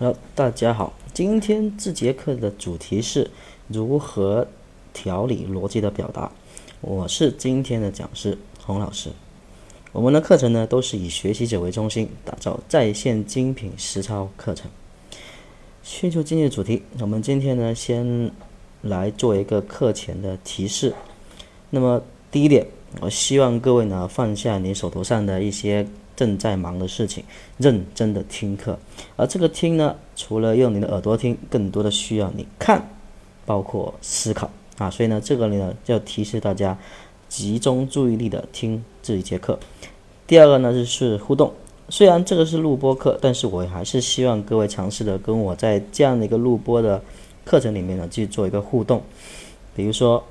好大家好，今天这节课的主题是如何调理逻辑的表达。我是今天的讲师洪老师。我们的课程呢都是以学习者为中心，打造在线精品实操课程。先就今天的主题，我们今天呢先来做一个课前的提示。那么第一点，我希望各位呢放下你手头上的一些。正在忙的事情，认真的听课，而这个听呢，除了用你的耳朵听，更多的需要你看，包括思考啊。所以呢，这个呢，要提示大家集中注意力的听这一节课。第二个呢，就是互动。虽然这个是录播课，但是我还是希望各位尝试的跟我在这样的一个录播的课程里面呢，去做一个互动，比如说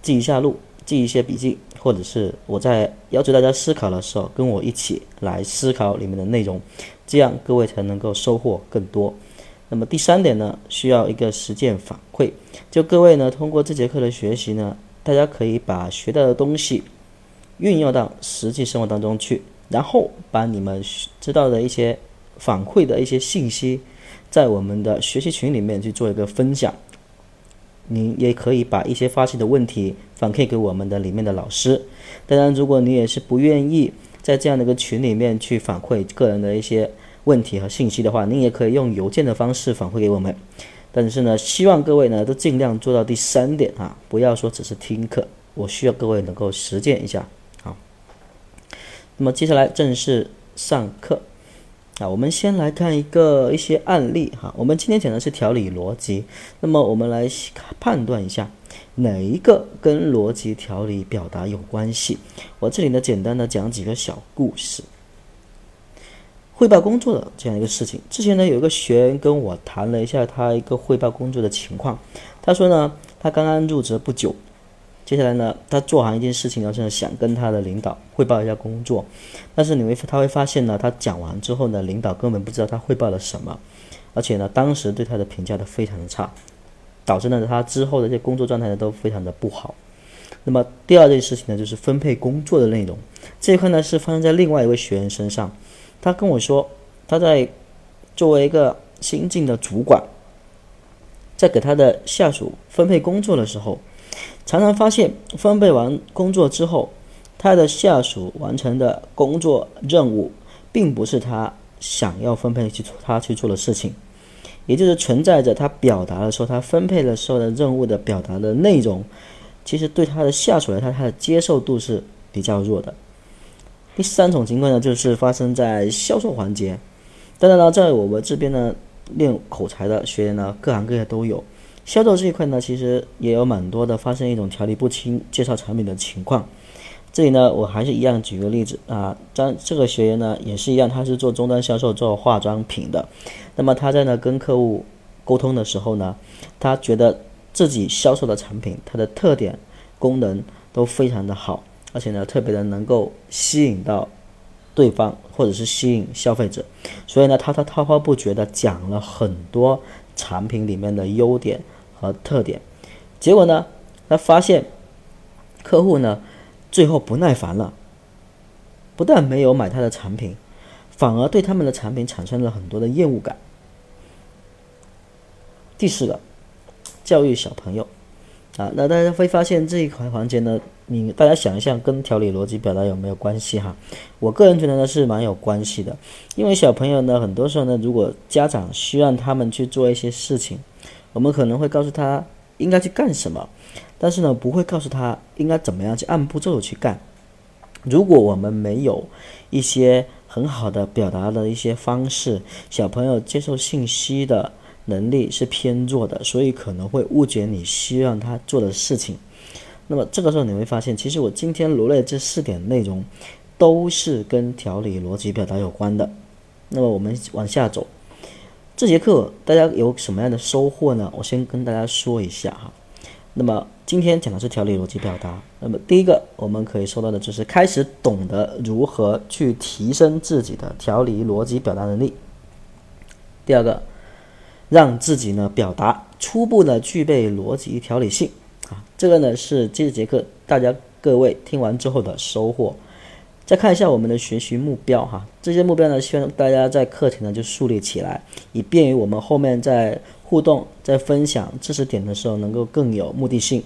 记一下录。记一些笔记，或者是我在要求大家思考的时候，跟我一起来思考里面的内容，这样各位才能够收获更多。那么第三点呢，需要一个实践反馈。就各位呢，通过这节课的学习呢，大家可以把学到的东西运用到实际生活当中去，然后把你们知道的一些反馈的一些信息，在我们的学习群里面去做一个分享。您也可以把一些发现的问题反馈给我们的里面的老师。当然，如果你也是不愿意在这样的一个群里面去反馈个人的一些问题和信息的话，您也可以用邮件的方式反馈给我们。但是呢，希望各位呢都尽量做到第三点啊，不要说只是听课，我需要各位能够实践一下。好，那么接下来正式上课。啊，我们先来看一个一些案例哈。我们今天讲的是条理逻辑，那么我们来判断一下哪一个跟逻辑条理表达有关系。我这里呢，简单的讲几个小故事。汇报工作的这样一个事情，之前呢有一个学员跟我谈了一下他一个汇报工作的情况，他说呢，他刚刚入职不久。接下来呢，他做完一件事情，然后呢想跟他的领导汇报一下工作，但是你会他会发现呢，他讲完之后呢，领导根本不知道他汇报了什么，而且呢，当时对他的评价都非常的差，导致呢他之后的这些工作状态呢都非常的不好。那么第二件事情呢，就是分配工作的内容，这一块呢是发生在另外一位学员身上，他跟我说，他在作为一个新进的主管，在给他的下属分配工作的时候。常常发现分配完工作之后，他的下属完成的工作任务，并不是他想要分配去他去做的事情，也就是存在着他表达的时候，他分配的时候的任务的表达的内容，其实对他的下属来说，他的接受度是比较弱的。第三种情况呢，就是发生在销售环节。当然了，在我们这边呢，练口才的学员呢，各行各业都有。销售这一块呢，其实也有蛮多的发生一种条理不清介绍产品的情况。这里呢，我还是一样举个例子啊，张这个学员呢也是一样，他是做终端销售，做化妆品的。那么他在呢跟客户沟通的时候呢，他觉得自己销售的产品，它的特点、功能都非常的好，而且呢特别的能够吸引到对方或者是吸引消费者，所以呢他他滔滔不绝的讲了很多产品里面的优点。和特点，结果呢，他发现客户呢最后不耐烦了，不但没有买他的产品，反而对他们的产品产生了很多的厌恶感。第四个，教育小朋友啊，那大家会发现这一块环节呢，你大家想一下，跟条理逻辑表达有没有关系哈？我个人觉得呢是蛮有关系的，因为小朋友呢，很多时候呢，如果家长需要他们去做一些事情。我们可能会告诉他应该去干什么，但是呢，不会告诉他应该怎么样去按步骤去干。如果我们没有一些很好的表达的一些方式，小朋友接受信息的能力是偏弱的，所以可能会误解你希望他做的事情。那么这个时候你会发现，其实我今天罗列这四点内容都是跟条理逻辑表达有关的。那么我们往下走。这节课大家有什么样的收获呢？我先跟大家说一下哈。那么今天讲的是条理逻辑表达。那么第一个我们可以说到的就是开始懂得如何去提升自己的条理逻辑表达能力。第二个，让自己呢表达初步呢具备逻辑条理性啊。这个呢是这节课大家各位听完之后的收获。再看一下我们的学习目标哈，这些目标呢，希望大家在课前呢就树立起来，以便于我们后面在互动、在分享知识点的时候能够更有目的性。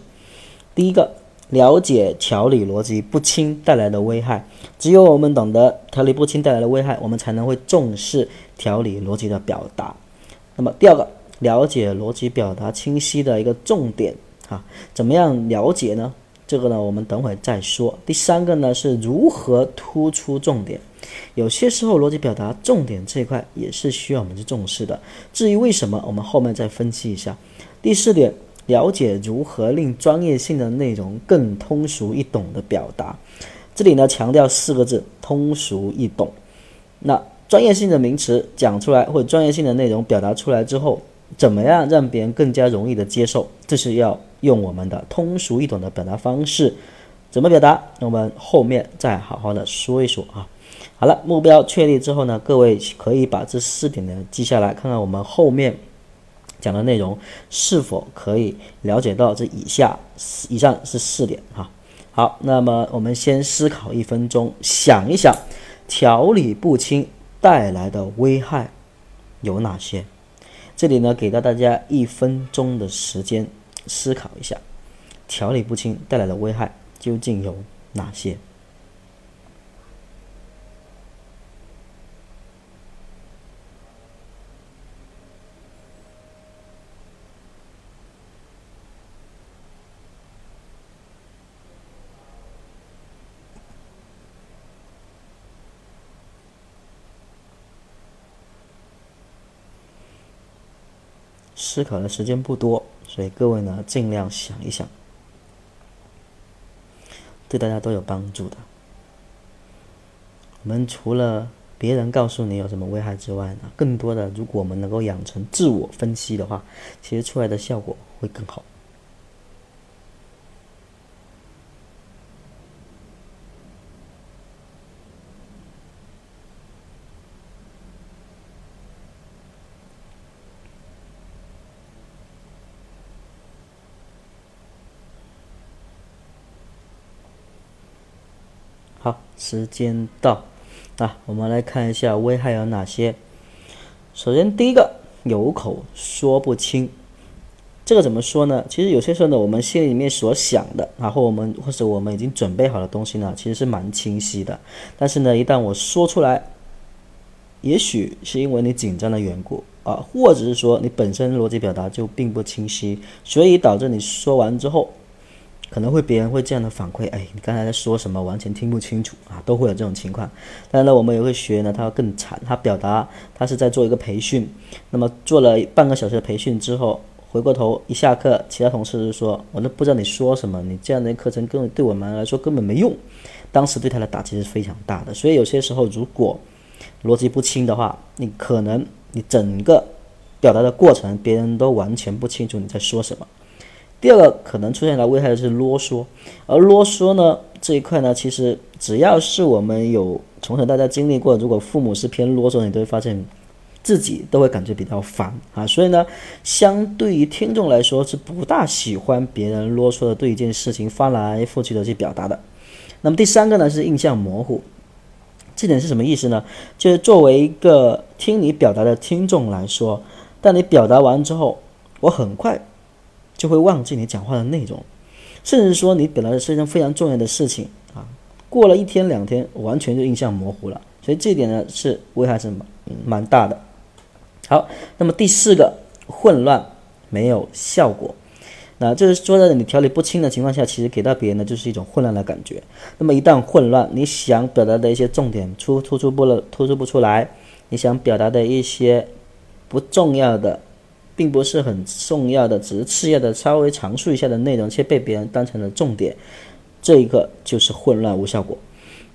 第一个，了解条理逻辑不清带来的危害。只有我们懂得条理不清带来的危害，我们才能会重视条理逻辑的表达。那么第二个，了解逻辑表达清晰的一个重点哈，怎么样了解呢？这个呢，我们等会再说。第三个呢，是如何突出重点。有些时候，逻辑表达重点这一块也是需要我们去重视的。至于为什么，我们后面再分析一下。第四点，了解如何令专业性的内容更通俗易懂的表达。这里呢，强调四个字：通俗易懂。那专业性的名词讲出来，或者专业性的内容表达出来之后，怎么样让别人更加容易的接受？这是要。用我们的通俗易懂的表达方式，怎么表达？那我们后面再好好的说一说啊。好了，目标确立之后呢，各位可以把这四点呢记下来，看看我们后面讲的内容是否可以了解到这以下以上是四点哈。好，那么我们先思考一分钟，想一想条理不清带来的危害有哪些？这里呢，给到大家一分钟的时间。思考一下，条理不清带来的危害究竟有哪些？思考的时间不多。所以各位呢，尽量想一想，对大家都有帮助的。我们除了别人告诉你有什么危害之外呢，更多的，如果我们能够养成自我分析的话，其实出来的效果会更好。好，时间到，啊，我们来看一下危害有哪些。首先，第一个，有口说不清，这个怎么说呢？其实有些时候呢，我们心里面所想的，然后我们或者我们已经准备好的东西呢，其实是蛮清晰的。但是呢，一旦我说出来，也许是因为你紧张的缘故啊，或者是说你本身逻辑表达就并不清晰，所以导致你说完之后。可能会别人会这样的反馈，哎，你刚才在说什么？完全听不清楚啊，都会有这种情况。当然了，我们有个学员呢，他要更惨，他表达他是在做一个培训，那么做了半个小时的培训之后，回过头一下课，其他同事就说，我都不知道你说什么，你这样的课程根本对我们来说根本没用。当时对他的打击是非常大的。所以有些时候，如果逻辑不清的话，你可能你整个表达的过程，别人都完全不清楚你在说什么。第二个可能出现的危害是啰嗦，而啰嗦呢这一块呢，其实只要是我们有从小大家经历过，如果父母是偏啰嗦，你都会发现自己都会感觉比较烦啊。所以呢，相对于听众来说是不大喜欢别人啰嗦的对一件事情翻来覆去的去表达的。那么第三个呢是印象模糊，这点是什么意思呢？就是作为一个听你表达的听众来说，当你表达完之后，我很快。就会忘记你讲话的内容，甚至说你表达的是一件非常重要的事情啊，过了一天两天，完全就印象模糊了。所以这点呢是危害是蛮蛮大的。好，那么第四个混乱没有效果，那就是说在你条理不清的情况下，其实给到别人的就是一种混乱的感觉。那么一旦混乱，你想表达的一些重点突突出不了，突出不出来，你想表达的一些不重要的。并不是很重要的，只是次要的，稍微阐述一下的内容，却被别人当成了重点，这一个就是混乱无效果。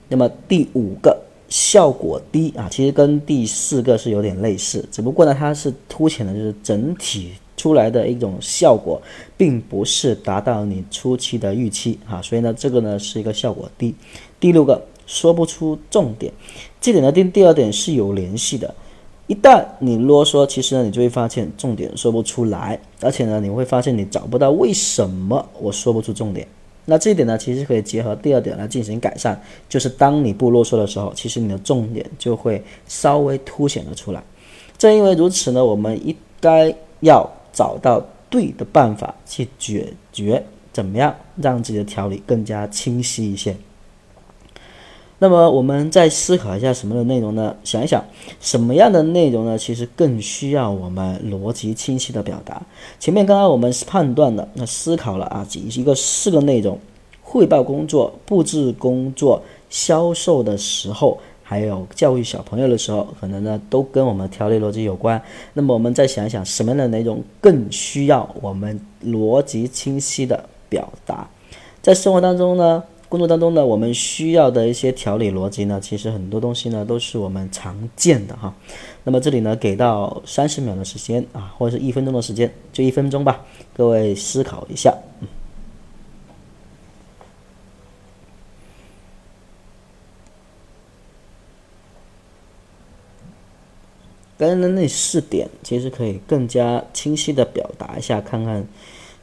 那么第五个效果低啊，其实跟第四个是有点类似，只不过呢，它是凸显的就是整体出来的一种效果，并不是达到你初期的预期啊，所以呢，这个呢是一个效果低。第六个说不出重点，这点呢跟第二点是有联系的。一旦你啰嗦，其实呢，你就会发现重点说不出来，而且呢，你会发现你找不到为什么我说不出重点。那这一点呢，其实可以结合第二点来进行改善，就是当你不啰嗦的时候，其实你的重点就会稍微凸显了出来。正因为如此呢，我们应该要找到对的办法去解决，怎么样让自己的条理更加清晰一些。那么我们再思考一下什么的内容呢？想一想什么样的内容呢？其实更需要我们逻辑清晰的表达。前面刚刚我们是判断了，那思考了啊，几一个四个内容：汇报工作、布置工作、销售的时候，还有教育小朋友的时候，可能呢都跟我们条理逻辑有关。那么我们再想一想什么样的内容更需要我们逻辑清晰的表达？在生活当中呢？工作当中呢，我们需要的一些条理逻辑呢，其实很多东西呢都是我们常见的哈。那么这里呢，给到三十秒的时间啊，或者是一分钟的时间，就一分钟吧，各位思考一下。刚刚的那四点，其实可以更加清晰的表达一下，看看。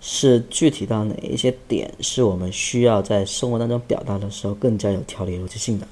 是具体到哪一些点，是我们需要在生活当中表达的时候更加有条理逻辑性的。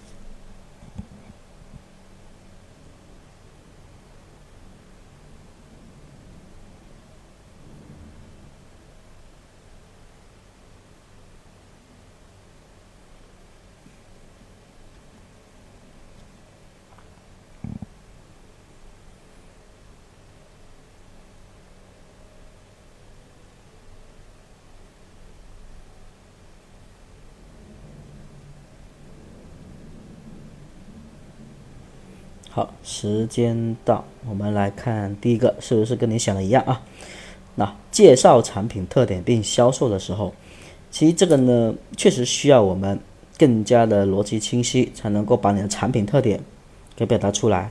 好，时间到，我们来看第一个，是不是跟你想的一样啊？那介绍产品特点并销售的时候，其实这个呢，确实需要我们更加的逻辑清晰，才能够把你的产品特点给表达出来。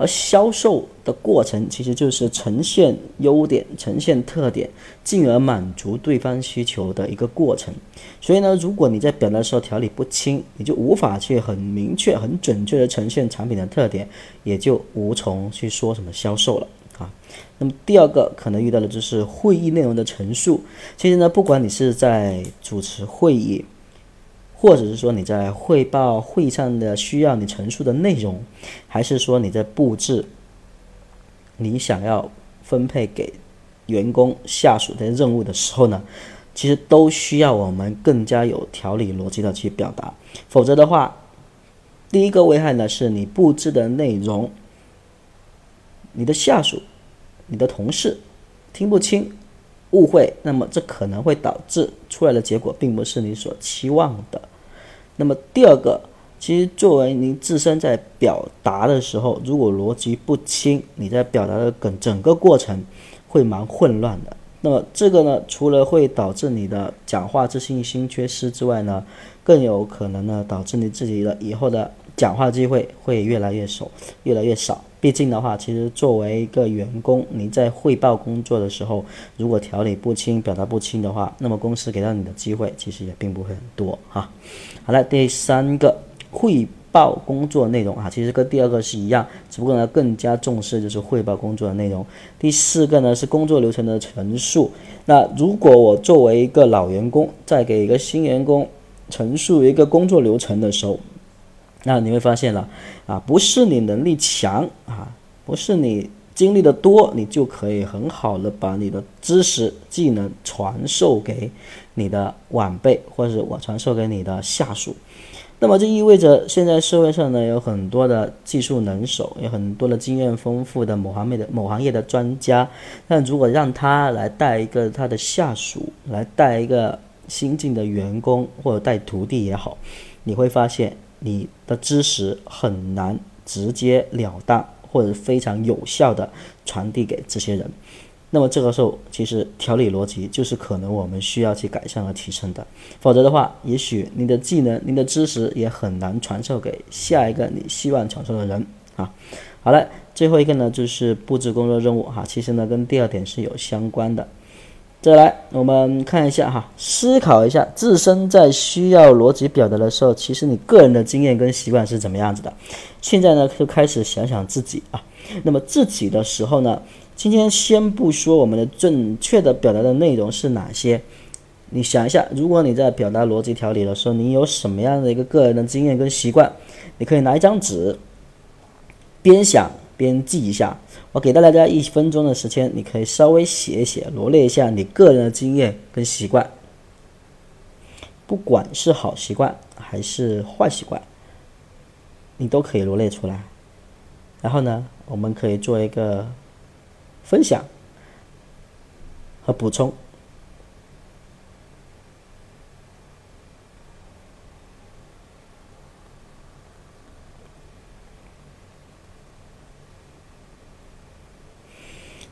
而销售的过程其实就是呈现优点、呈现特点，进而满足对方需求的一个过程。所以呢，如果你在表达的时候条理不清，你就无法去很明确、很准确的呈现产品的特点，也就无从去说什么销售了啊。那么第二个可能遇到的就是会议内容的陈述。其实呢，不管你是在主持会议，或者是说你在汇报会上的需要你陈述的内容，还是说你在布置你想要分配给员工下属的任务的时候呢，其实都需要我们更加有条理逻辑的去表达，否则的话，第一个危害呢是你布置的内容，你的下属、你的同事听不清。误会，那么这可能会导致出来的结果并不是你所期望的。那么第二个，其实作为您自身在表达的时候，如果逻辑不清，你在表达的整整个过程会蛮混乱的。那么这个呢，除了会导致你的讲话自信心缺失之外呢，更有可能呢导致你自己的以后的讲话机会会越来越少，越来越少。毕竟的话，其实作为一个员工，你在汇报工作的时候，如果条理不清、表达不清的话，那么公司给到你的机会其实也并不会很多哈。好了，第三个汇报工作内容啊，其实跟第二个是一样，只不过呢更加重视就是汇报工作的内容。第四个呢是工作流程的陈述。那如果我作为一个老员工，在给一个新员工陈述一个工作流程的时候，那你会发现了，啊，不是你能力强啊，不是你经历的多，你就可以很好的把你的知识技能传授给你的晚辈，或者是我传授给你的下属。那么这意味着现在社会上呢有很多的技术能手，有很多的经验丰富的某行业的某行业的专家。但如果让他来带一个他的下属，来带一个新进的员工或者带徒弟也好，你会发现。你的知识很难直截了当或者非常有效的传递给这些人，那么这个时候其实条理逻辑就是可能我们需要去改善和提升的，否则的话，也许你的技能、你的知识也很难传授给下一个你希望传授的人啊。好了，最后一个呢就是布置工作任务哈，其实呢跟第二点是有相关的。再来，我们看一下哈，思考一下自身在需要逻辑表达的时候，其实你个人的经验跟习惯是怎么样子的。现在呢，就开始想想自己啊。那么自己的时候呢，今天先不说我们的正确的表达的内容是哪些，你想一下，如果你在表达逻辑条理的时候，你有什么样的一个个人的经验跟习惯？你可以拿一张纸，边想边记一下。我给到大家一分钟的时间，你可以稍微写一写，罗列一下你个人的经验跟习惯，不管是好习惯还是坏习惯，你都可以罗列出来。然后呢，我们可以做一个分享和补充。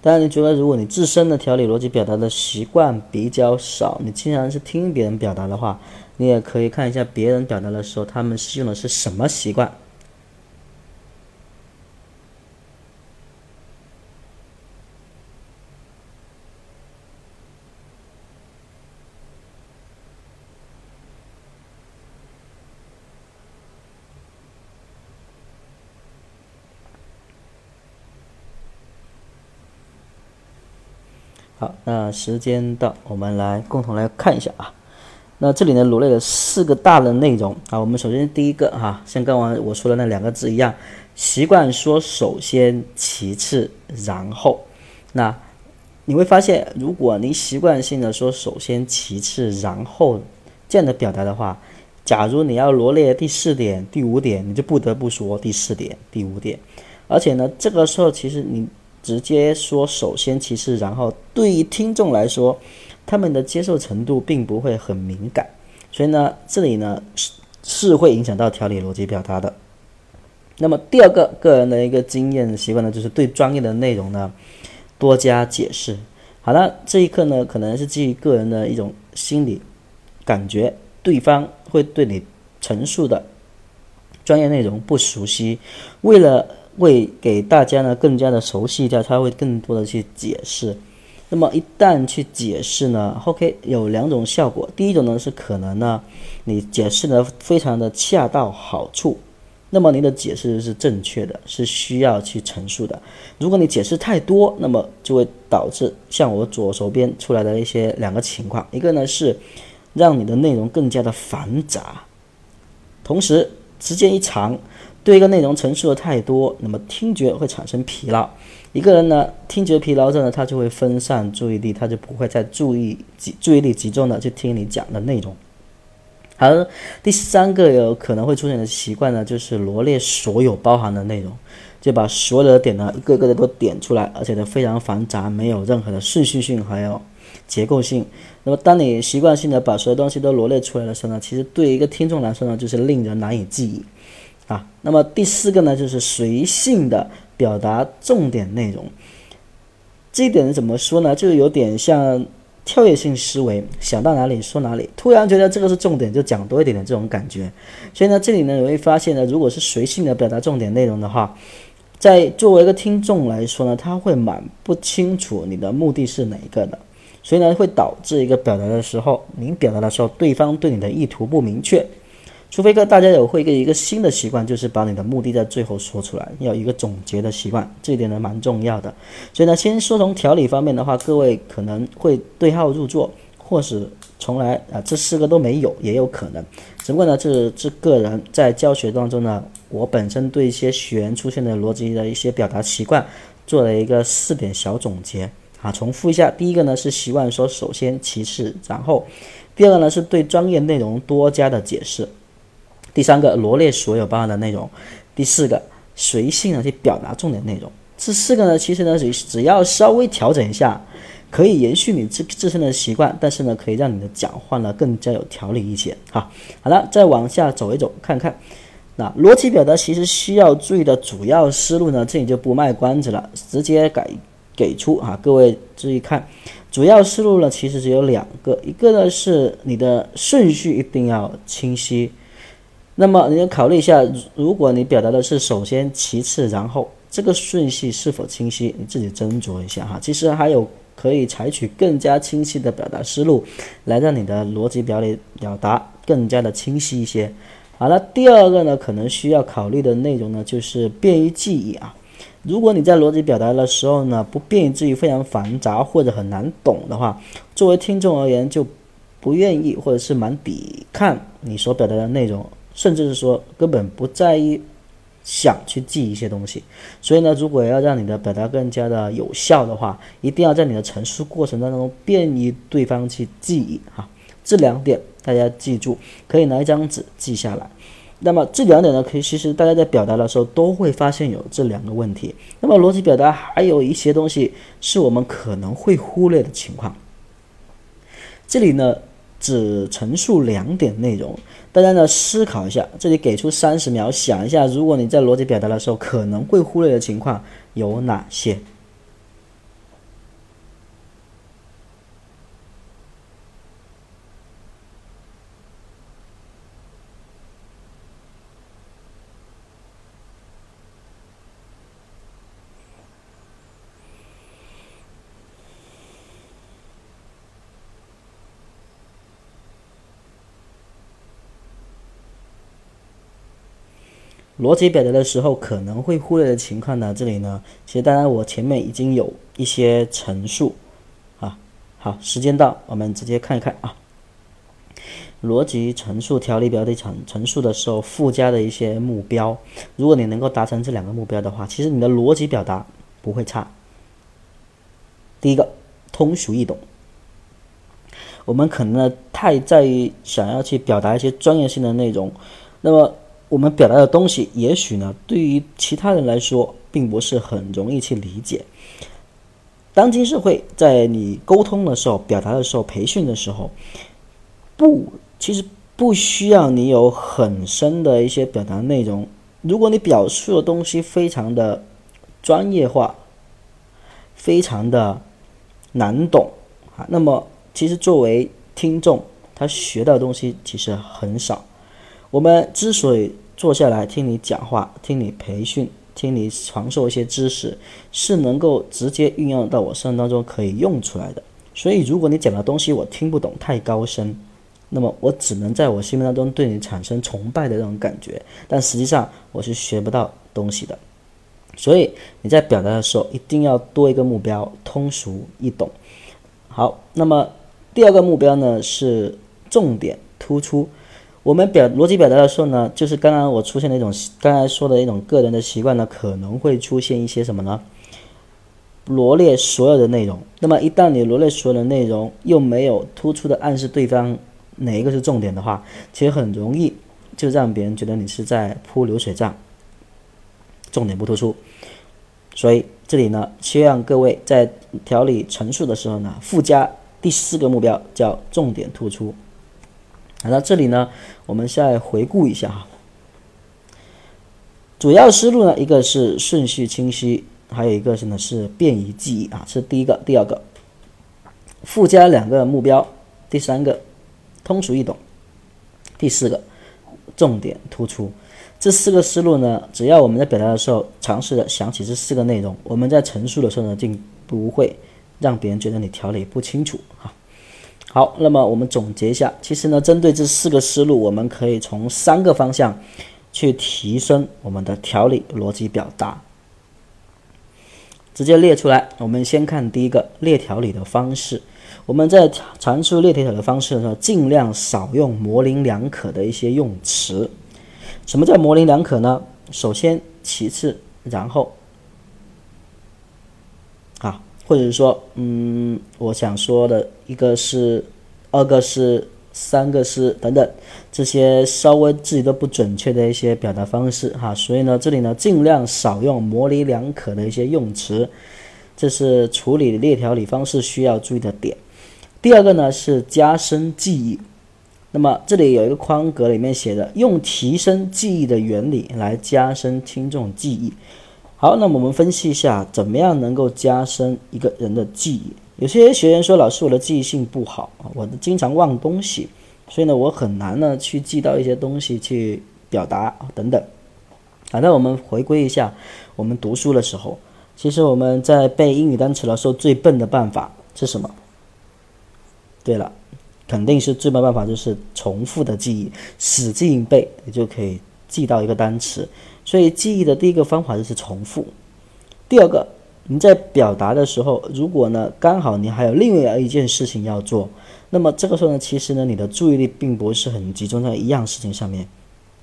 当然，你觉得如果你自身的条理逻辑表达的习惯比较少，你经常是听别人表达的话，你也可以看一下别人表达的时候，他们是用的是什么习惯。好，那时间到，我们来共同来看一下啊。那这里呢罗列了四个大的内容啊。我们首先第一个哈，像刚刚我说的那两个字一样，习惯说首先，其次，然后。那你会发现，如果你习惯性的说首先，其次，然后这样的表达的话，假如你要罗列第四点、第五点，你就不得不说第四点、第五点。而且呢，这个时候其实你。直接说首先其次然后，对于听众来说，他们的接受程度并不会很敏感，所以呢，这里呢是是会影响到条理逻辑表达的。那么第二个个人的一个经验习惯呢，就是对专业的内容呢多加解释。好了，这一刻呢可能是基于个人的一种心理感觉，对方会对你陈述的专业内容不熟悉，为了。会给大家呢更加的熟悉一下，他会更多的去解释。那么一旦去解释呢，OK 有两种效果。第一种呢是可能呢你解释的非常的恰到好处，那么您的解释是正确的，是需要去陈述的。如果你解释太多，那么就会导致像我左手边出来的一些两个情况，一个呢是让你的内容更加的繁杂，同时时间一长。对一个内容陈述的太多，那么听觉会产生疲劳。一个人呢，听觉疲劳症呢，他就会分散注意力，他就不会再注意集注意力集中的去听你讲的内容。而第三个有可能会出现的习惯呢，就是罗列所有包含的内容，就把所有的点呢一个个的都点出来，而且呢非常繁杂，没有任何的顺序性还有结构性。那么当你习惯性的把所有东西都罗列出来的时候呢，其实对一个听众来说呢，就是令人难以记忆。啊，那么第四个呢，就是随性的表达重点内容。这一点怎么说呢？就有点像跳跃性思维，想到哪里说哪里，突然觉得这个是重点，就讲多一点的这种感觉。所以呢，这里呢，你会发现呢，如果是随性的表达重点内容的话，在作为一个听众来说呢，他会蛮不清楚你的目的是哪一个的，所以呢，会导致一个表达的时候，您表达的时候，对方对你的意图不明确。除非个大家有会一个一个新的习惯，就是把你的目的在最后说出来，要一个总结的习惯，这一点呢蛮重要的。所以呢，先说从条理方面的话，各位可能会对号入座，或是从来啊这四个都没有也有可能。只不过呢，这这个人在教学当中呢，我本身对一些学员出现的逻辑的一些表达习惯做了一个四点小总结啊，重复一下：第一个呢是习惯说首先，其次，然后；第二个呢是对专业内容多加的解释。第三个罗列所有包含的内容，第四个随性的去表达重点内容。这四个呢，其实呢只只要稍微调整一下，可以延续你自自身的习惯，但是呢可以让你的讲话呢更加有条理一些。哈，好了，再往下走一走，看看那逻辑表达其实需要注意的主要思路呢，这里就不卖关子了，直接改给出啊，各位注意看，主要思路呢其实只有两个，一个呢是你的顺序一定要清晰。那么你要考虑一下，如果你表达的是首先、其次、然后，这个顺序是否清晰？你自己斟酌一下哈。其实还有可以采取更加清晰的表达思路，来让你的逻辑表里表达更加的清晰一些。好了，第二个呢，可能需要考虑的内容呢，就是便于记忆啊。如果你在逻辑表达的时候呢，不便于至于非常繁杂或者很难懂的话，作为听众而言就。不愿意或者是蛮抵抗你所表达的内容，甚至是说根本不在意想去记一些东西。所以呢，如果要让你的表达更加的有效的话，一定要在你的陈述过程当中便于对方去记忆哈。这两点大家记住，可以拿一张纸记下来。那么这两点呢，可以其实大家在表达的时候都会发现有这两个问题。那么逻辑表达还有一些东西是我们可能会忽略的情况。这里呢只陈述两点内容，大家呢思考一下。这里给出三十秒，想一下，如果你在逻辑表达的时候可能会忽略的情况有哪些？逻辑表达的时候可能会忽略的情况呢？这里呢，其实当然我前面已经有一些陈述，啊，好，时间到，我们直接看一看啊。逻辑陈述条理表的陈陈述的时候附加的一些目标，如果你能够达成这两个目标的话，其实你的逻辑表达不会差。第一个，通俗易懂。我们可能呢太在意想要去表达一些专业性的内容，那么。我们表达的东西，也许呢，对于其他人来说，并不是很容易去理解。当今社会，在你沟通的时候、表达的时候、培训的时候，不，其实不需要你有很深的一些表达内容。如果你表述的东西非常的专业化，非常的难懂啊，那么其实作为听众，他学到的东西其实很少。我们之所以坐下来听你讲话、听你培训、听你传授一些知识，是能够直接运用到我生活当中可以用出来的。所以，如果你讲的东西我听不懂太高深，那么我只能在我心目当中对你产生崇拜的那种感觉，但实际上我是学不到东西的。所以你在表达的时候一定要多一个目标，通俗易懂。好，那么第二个目标呢是重点突出。我们表逻辑表达的时候呢，就是刚刚我出现的一种，刚才说的一种个人的习惯呢，可能会出现一些什么呢？罗列所有的内容。那么一旦你罗列所有的内容，又没有突出的暗示对方哪一个是重点的话，其实很容易就让别人觉得你是在铺流水账，重点不突出。所以这里呢，希望各位在条理陈述的时候呢，附加第四个目标，叫重点突出。那这里呢，我们再回顾一下哈。主要思路呢，一个是顺序清晰，还有一个是呢是便于记忆啊，是第一个。第二个，附加两个目标；第三个，通俗易懂；第四个，重点突出。这四个思路呢，只要我们在表达的时候尝试的想起这四个内容，我们在陈述的时候呢，就不会让别人觉得你条理不清楚哈。好，那么我们总结一下，其实呢，针对这四个思路，我们可以从三个方向去提升我们的条理逻辑表达。直接列出来，我们先看第一个列条理的方式。我们在阐述列条理的方式的时候，尽量少用模棱两可的一些用词。什么叫模棱两可呢？首先，其次，然后，或者说，嗯，我想说的一个是，二个是，三个是等等，这些稍微自己都不准确的一些表达方式哈，所以呢，这里呢尽量少用模棱两可的一些用词，这是处理列条理方式需要注意的点。第二个呢是加深记忆，那么这里有一个框格里面写的，用提升记忆的原理来加深听众记忆。好，那我们分析一下，怎么样能够加深一个人的记忆？有些学员说：“老师，我的记忆性不好啊，我经常忘东西，所以呢，我很难呢去记到一些东西去表达等等。”好，那我们回归一下，我们读书的时候，其实我们在背英语单词的时候，最笨的办法是什么？对了，肯定是最笨办法就是重复的记忆，死记硬背，你就可以记到一个单词。所以记忆的第一个方法就是重复，第二个你在表达的时候，如果呢刚好你还有另外一件事情要做，那么这个时候呢，其实呢你的注意力并不是很集中在一样事情上面。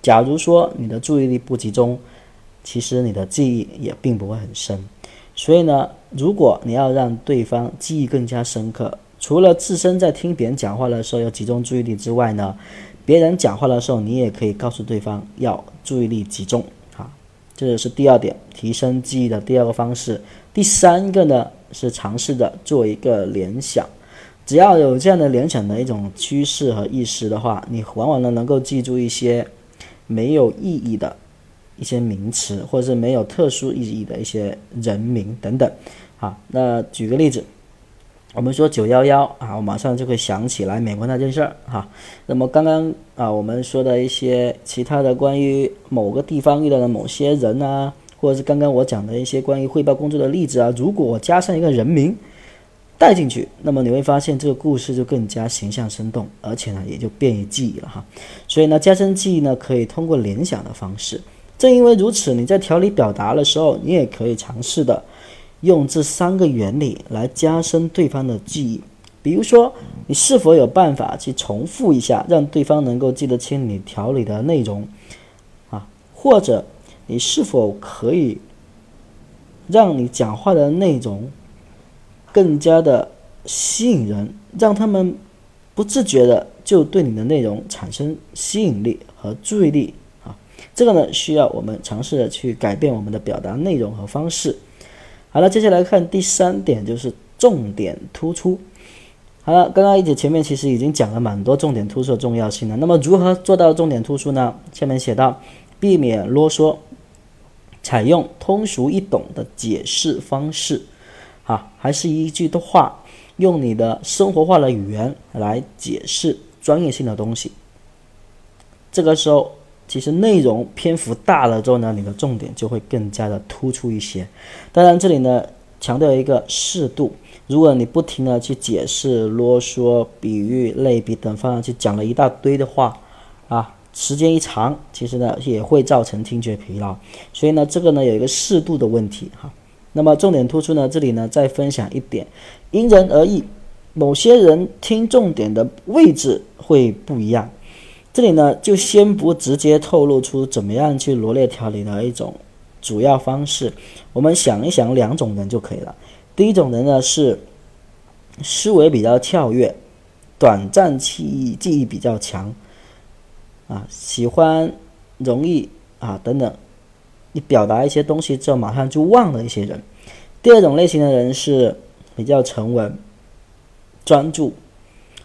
假如说你的注意力不集中，其实你的记忆也并不会很深。所以呢，如果你要让对方记忆更加深刻，除了自身在听别人讲话的时候要集中注意力之外呢，别人讲话的时候你也可以告诉对方要注意力集中。这是第二点，提升记忆的第二个方式。第三个呢是尝试着做一个联想，只要有这样的联想的一种趋势和意识的话，你往往呢能够记住一些没有意义的一些名词，或者是没有特殊意义的一些人名等等。好，那举个例子，我们说九幺幺啊，我马上就会想起来美国那件事儿哈。那么刚刚啊我们说的一些其他的关于某个地方遇到的某些人啊。或者是刚刚我讲的一些关于汇报工作的例子啊，如果我加上一个人名带进去，那么你会发现这个故事就更加形象生动，而且呢也就便于记忆了哈。所以呢，加深记忆呢可以通过联想的方式。正因为如此，你在条理表达的时候，你也可以尝试的用这三个原理来加深对方的记忆。比如说，你是否有办法去重复一下，让对方能够记得清你条理的内容啊？或者？你是否可以让你讲话的内容更加的吸引人，让他们不自觉的就对你的内容产生吸引力和注意力啊？这个呢，需要我们尝试的去改变我们的表达内容和方式。好了，接下来看第三点，就是重点突出。好了，刚刚一节前面其实已经讲了蛮多重点突出的重要性了。那么如何做到重点突出呢？下面写到，避免啰嗦。采用通俗易懂的解释方式，啊，还是一句的话，用你的生活化的语言来解释专业性的东西。这个时候，其实内容篇幅大了之后呢，你的重点就会更加的突出一些。当然，这里呢强调一个适度。如果你不停的去解释、啰嗦、比喻、类比等方向去讲了一大堆的话，啊。时间一长，其实呢也会造成听觉疲劳，所以呢这个呢有一个适度的问题哈。那么重点突出呢，这里呢再分享一点，因人而异，某些人听重点的位置会不一样。这里呢就先不直接透露出怎么样去罗列条理的一种主要方式，我们想一想两种人就可以了。第一种人呢是思维比较跳跃，短暂记忆记忆比较强。啊，喜欢容易啊等等，你表达一些东西之后马上就忘了一些人。第二种类型的人是比较沉稳、专注，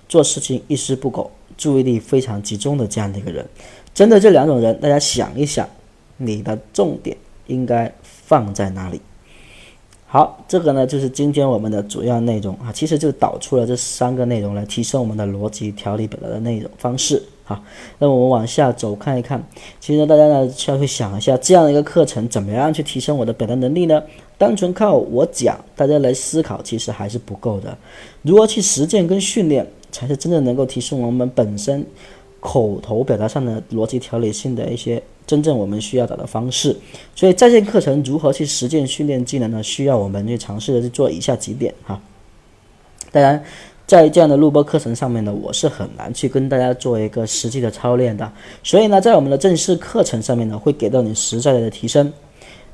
做事情一丝不苟，注意力非常集中的这样的一个人。针对这两种人，大家想一想，你的重点应该放在哪里？好，这个呢就是今天我们的主要内容啊，其实就导出了这三个内容来提升我们的逻辑条理表达的内容方式。好，那我们往下走看一看。其实大家呢需要去想一下，这样的一个课程怎么样去提升我的表达能力呢？单纯靠我讲，大家来思考，其实还是不够的。如何去实践跟训练，才是真正能够提升我们本身口头表达上的逻辑条理性的一些真正我们需要找的方式。所以在线课程如何去实践训练技能呢？需要我们去尝试的去做以下几点哈。当然。在这样的录播课程上面呢，我是很难去跟大家做一个实际的操练的，所以呢，在我们的正式课程上面呢，会给到你实在的提升。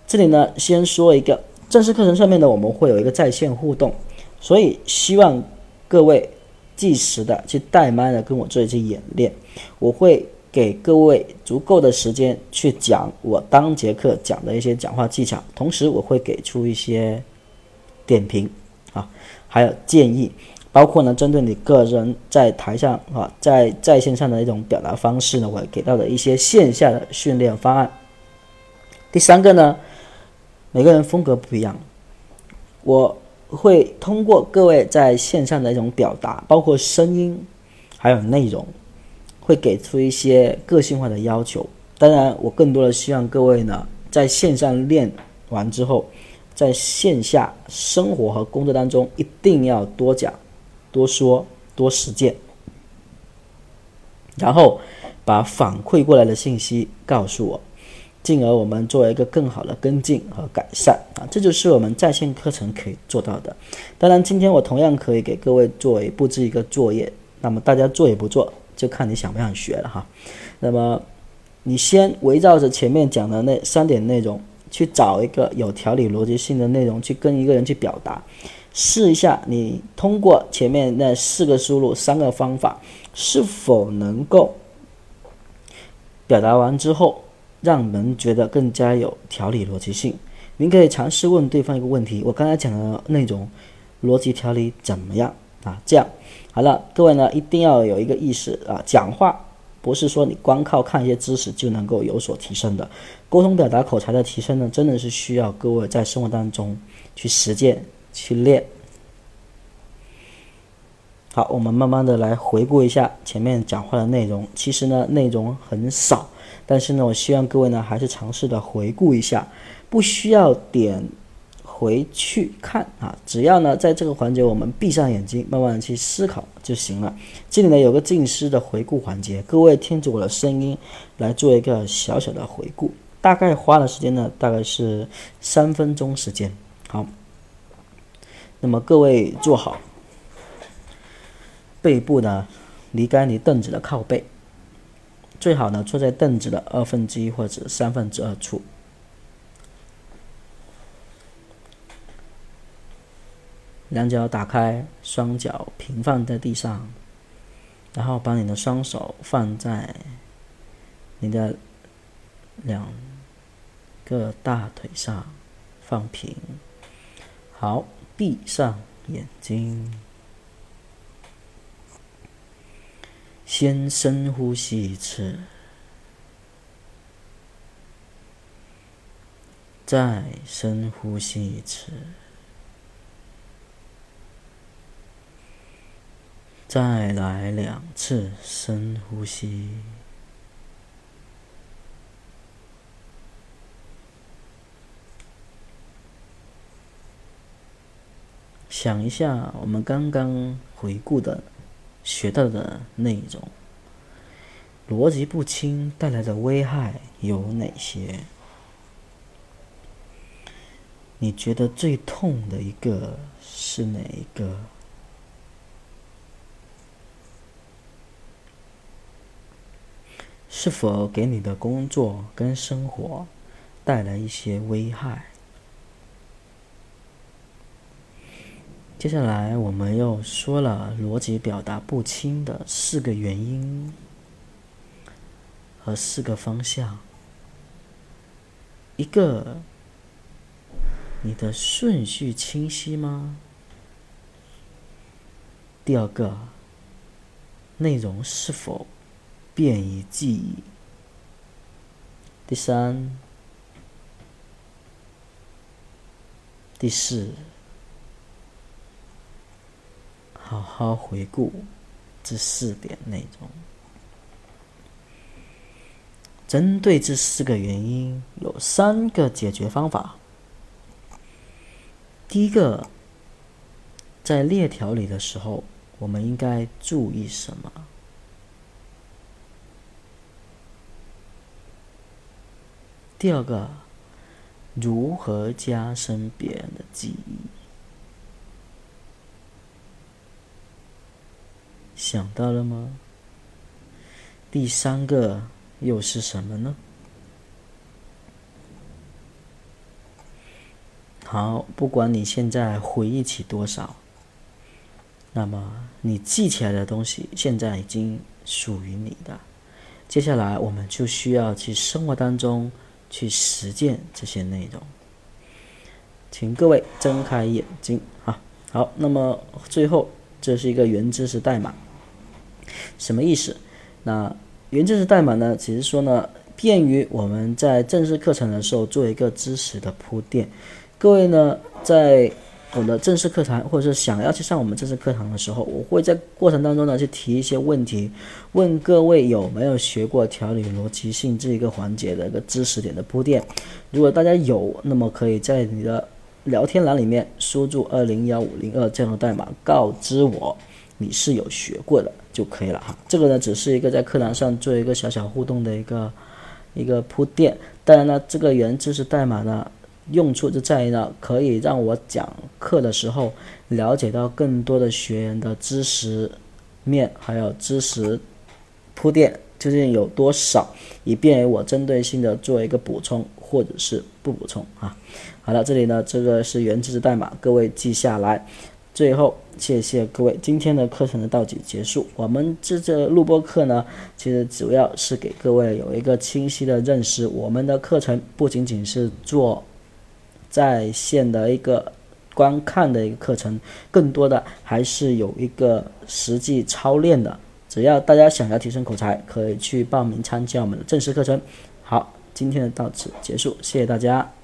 这里呢，先说一个正式课程上面呢，我们会有一个在线互动，所以希望各位计时的去带麦的跟我做一些演练，我会给各位足够的时间去讲我当节课讲的一些讲话技巧，同时我会给出一些点评啊，还有建议。包括呢，针对你个人在台上啊，在在线上的一种表达方式呢，我给到的一些线下的训练方案。第三个呢，每个人风格不一样，我会通过各位在线上的一种表达，包括声音还有内容，会给出一些个性化的要求。当然，我更多的希望各位呢，在线上练完之后，在线下生活和工作当中一定要多讲。多说多实践，然后把反馈过来的信息告诉我。进而我们做一个更好的跟进和改善啊，这就是我们在线课程可以做到的。当然，今天我同样可以给各位作为布置一个作业，那么大家做也不做，就看你想不想学了哈。那么你先围绕着前面讲的那三点内容，去找一个有条理、逻辑性的内容去跟一个人去表达，试一下你通过前面那四个输入、三个方法是否能够表达完之后。让人觉得更加有条理、逻辑性。您可以尝试问对方一个问题：我刚才讲的内容，逻辑条理怎么样啊？这样好了，各位呢一定要有一个意识啊，讲话不是说你光靠看一些知识就能够有所提升的。沟通表达口才的提升呢，真的是需要各位在生活当中去实践、去练。好，我们慢慢的来回顾一下前面讲话的内容。其实呢，内容很少。但是呢，我希望各位呢还是尝试的回顾一下，不需要点回去看啊，只要呢在这个环节我们闭上眼睛，慢慢的去思考就行了。这里呢有个静思的回顾环节，各位听着我的声音来做一个小小的回顾，大概花的时间呢大概是三分钟时间。好，那么各位坐好，背部呢离开你凳子的靠背。最好呢，坐在凳子的二分之一或者三分之二处，两脚打开，双脚平放在地上，然后把你的双手放在你的两个大腿上，放平。好，闭上眼睛。先深呼吸一次，再深呼吸一次，再来两次深呼吸。想一下，我们刚刚回顾的。学到的内容，逻辑不清带来的危害有哪些？你觉得最痛的一个是哪一个？是否给你的工作跟生活带来一些危害？接下来，我们又说了逻辑表达不清的四个原因和四个方向。一个，你的顺序清晰吗？第二个，内容是否便于记忆？第三，第四。好好回顾这四点内容。针对这四个原因，有三个解决方法。第一个，在列条理的时候，我们应该注意什么？第二个，如何加深别人的记忆？想到了吗？第三个又是什么呢？好，不管你现在回忆起多少，那么你记起来的东西现在已经属于你的。接下来我们就需要去生活当中去实践这些内容。请各位睁开眼睛啊！好，那么最后这是一个原知识代码。什么意思？那原知识代码呢？只是说呢，便于我们在正式课程的时候做一个知识的铺垫。各位呢，在我的正式课堂，或者是想要去上我们正式课堂的时候，我会在过程当中呢去提一些问题，问各位有没有学过条理逻辑性这一个环节的一个知识点的铺垫。如果大家有，那么可以在你的聊天栏里面输入二零幺五零二这样的代码，告知我你是有学过的。就可以了哈，这个呢只是一个在课堂上做一个小小互动的一个一个铺垫。当然呢，这个原知识代码呢，用处就在于呢，可以让我讲课的时候了解到更多的学员的知识面，还有知识铺垫究竟有多少，以便于我针对性的做一个补充或者是不补充啊。好了，这里呢，这个是原知识代码，各位记下来。最后，谢谢各位，今天的课程的到此结束。我们这这录播课呢，其实主要是给各位有一个清晰的认识。我们的课程不仅仅是做在线的一个观看的一个课程，更多的还是有一个实际操练的。只要大家想要提升口才，可以去报名参加我们的正式课程。好，今天的到此结束，谢谢大家。